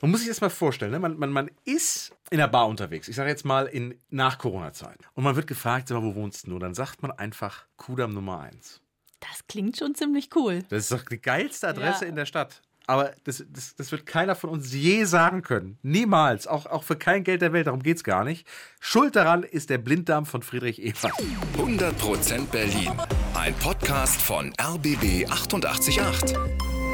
Man muss sich das mal vorstellen, ne? man, man, man ist in der Bar unterwegs, ich sage jetzt mal in nach Corona-Zeit. Und man wird gefragt, sag mal, wo wohnst du? Und dann sagt man einfach Kudamm Nummer 1. Das klingt schon ziemlich cool. Das ist doch die geilste Adresse Ja. in der Stadt. Aber das, das, das wird keiner von uns je sagen können. Niemals. Auch, auch für kein Geld der Welt. Darum geht's gar nicht. Schuld daran ist der Blinddarm von Friedrich Ebert. 100% Berlin. Ein Podcast von RBB 888.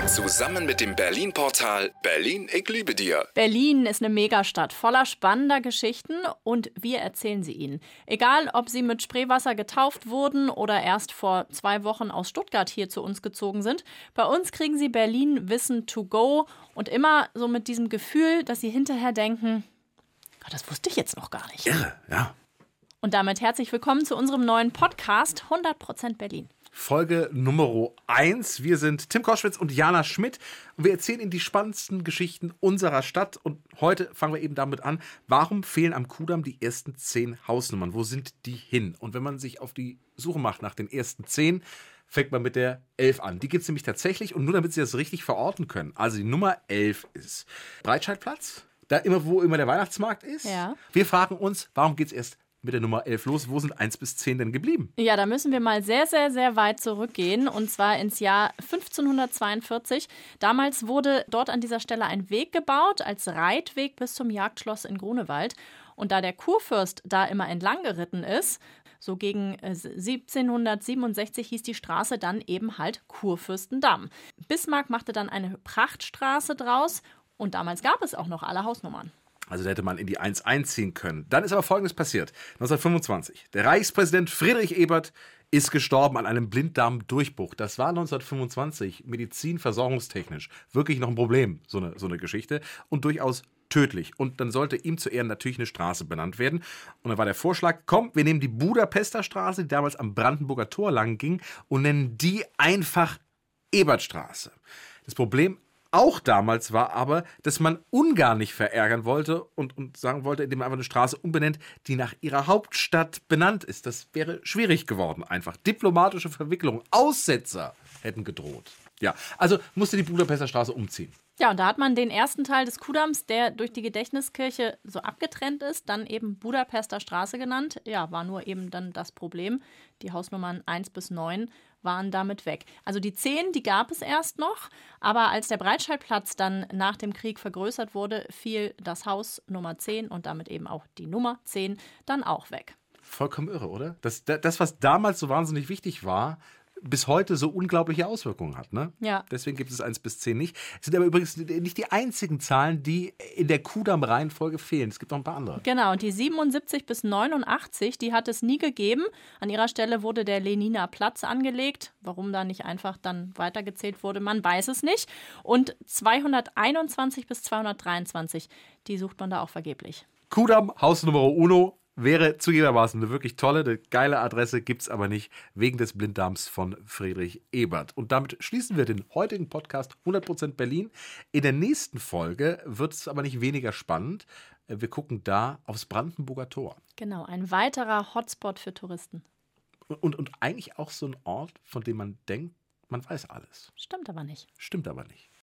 Zusammen mit dem Berlin-Portal Berlin, ich liebe dir. Berlin ist eine Megastadt voller spannender Geschichten und wir erzählen sie Ihnen. Egal, ob Sie mit Spreewasser getauft wurden oder erst vor zwei Wochen aus Stuttgart hier zu uns gezogen sind, bei uns kriegen Sie Berlin Wissen to go und immer so mit diesem Gefühl, dass Sie hinterher denken, "Gott, das wusste ich jetzt noch gar nicht. Irre, ja. Und damit herzlich willkommen zu unserem neuen Podcast 100% Berlin. Folge Nummer 1. Wir sind Tim Koschwitz und Jana Schmidt und wir erzählen Ihnen die spannendsten Geschichten unserer Stadt. Und heute fangen wir eben damit an, warum fehlen am Kudamm die ersten zehn Hausnummern? Wo sind die hin? Und wenn man sich auf die Suche macht nach den ersten zehn, fängt man mit der 11 an. Die gibt es nämlich tatsächlich und nur damit Sie das richtig verorten können. Also die Nummer 11 ist Breitscheidplatz, da immer, wo immer der Weihnachtsmarkt ist. Ja. Wir fragen uns, warum geht es erst mit der Nummer 11 los? Wo sind 1 bis 10 denn geblieben? Ja, da müssen wir mal sehr, sehr, sehr weit zurückgehen und zwar ins Jahr 1542. Damals wurde dort an dieser Stelle ein Weg gebaut als Reitweg bis zum Jagdschloss in Grunewald. Und da der Kurfürst da immer entlang geritten ist, so gegen äh, 1767 hieß die Straße dann eben halt Kurfürstendamm. Bismarck machte dann eine Prachtstraße draus und damals gab es auch noch alle Hausnummern. Also da hätte man in die 1 einziehen können. Dann ist aber Folgendes passiert. 1925. Der Reichspräsident Friedrich Ebert ist gestorben an einem Blinddarmdurchbruch. Das war 1925 medizinversorgungstechnisch wirklich noch ein Problem, so eine, so eine Geschichte. Und durchaus tödlich. Und dann sollte ihm zu Ehren natürlich eine Straße benannt werden. Und dann war der Vorschlag, komm, wir nehmen die Budapester Straße, die damals am Brandenburger Tor lang ging, und nennen die einfach Ebertstraße. Das Problem auch damals war aber, dass man Ungarn nicht verärgern wollte und, und sagen wollte, indem man einfach eine Straße umbenennt, die nach ihrer Hauptstadt benannt ist. Das wäre schwierig geworden einfach. Diplomatische Verwicklungen, Aussetzer hätten gedroht. Ja, also musste die Budapester Straße umziehen. Ja, und da hat man den ersten Teil des Kudamms, der durch die Gedächtniskirche so abgetrennt ist, dann eben Budapester Straße genannt. Ja, war nur eben dann das Problem. Die Hausnummern 1 bis 9 waren damit weg. Also die 10, die gab es erst noch, aber als der Breitscheidplatz dann nach dem Krieg vergrößert wurde, fiel das Haus Nummer 10 und damit eben auch die Nummer 10 dann auch weg. Vollkommen irre, oder? Das, das was damals so wahnsinnig wichtig war, bis heute so unglaubliche Auswirkungen hat. Ne? Ja. Deswegen gibt es 1 bis 10 nicht. Es sind aber übrigens nicht die einzigen Zahlen, die in der Kudamm-Reihenfolge fehlen. Es gibt noch ein paar andere. Genau, und die 77 bis 89, die hat es nie gegeben. An ihrer Stelle wurde der Leniner Platz angelegt. Warum da nicht einfach dann weitergezählt wurde, man weiß es nicht. Und 221 bis 223, die sucht man da auch vergeblich. Kudamm, Haus Nummer Uno, wäre zugegebenermaßen eine wirklich tolle, eine geile Adresse, gibt es aber nicht, wegen des Blinddarms von Friedrich Ebert. Und damit schließen wir den heutigen Podcast 100% Berlin. In der nächsten Folge wird es aber nicht weniger spannend. Wir gucken da aufs Brandenburger Tor. Genau, ein weiterer Hotspot für Touristen. Und, und eigentlich auch so ein Ort, von dem man denkt, man weiß alles. Stimmt aber nicht. Stimmt aber nicht.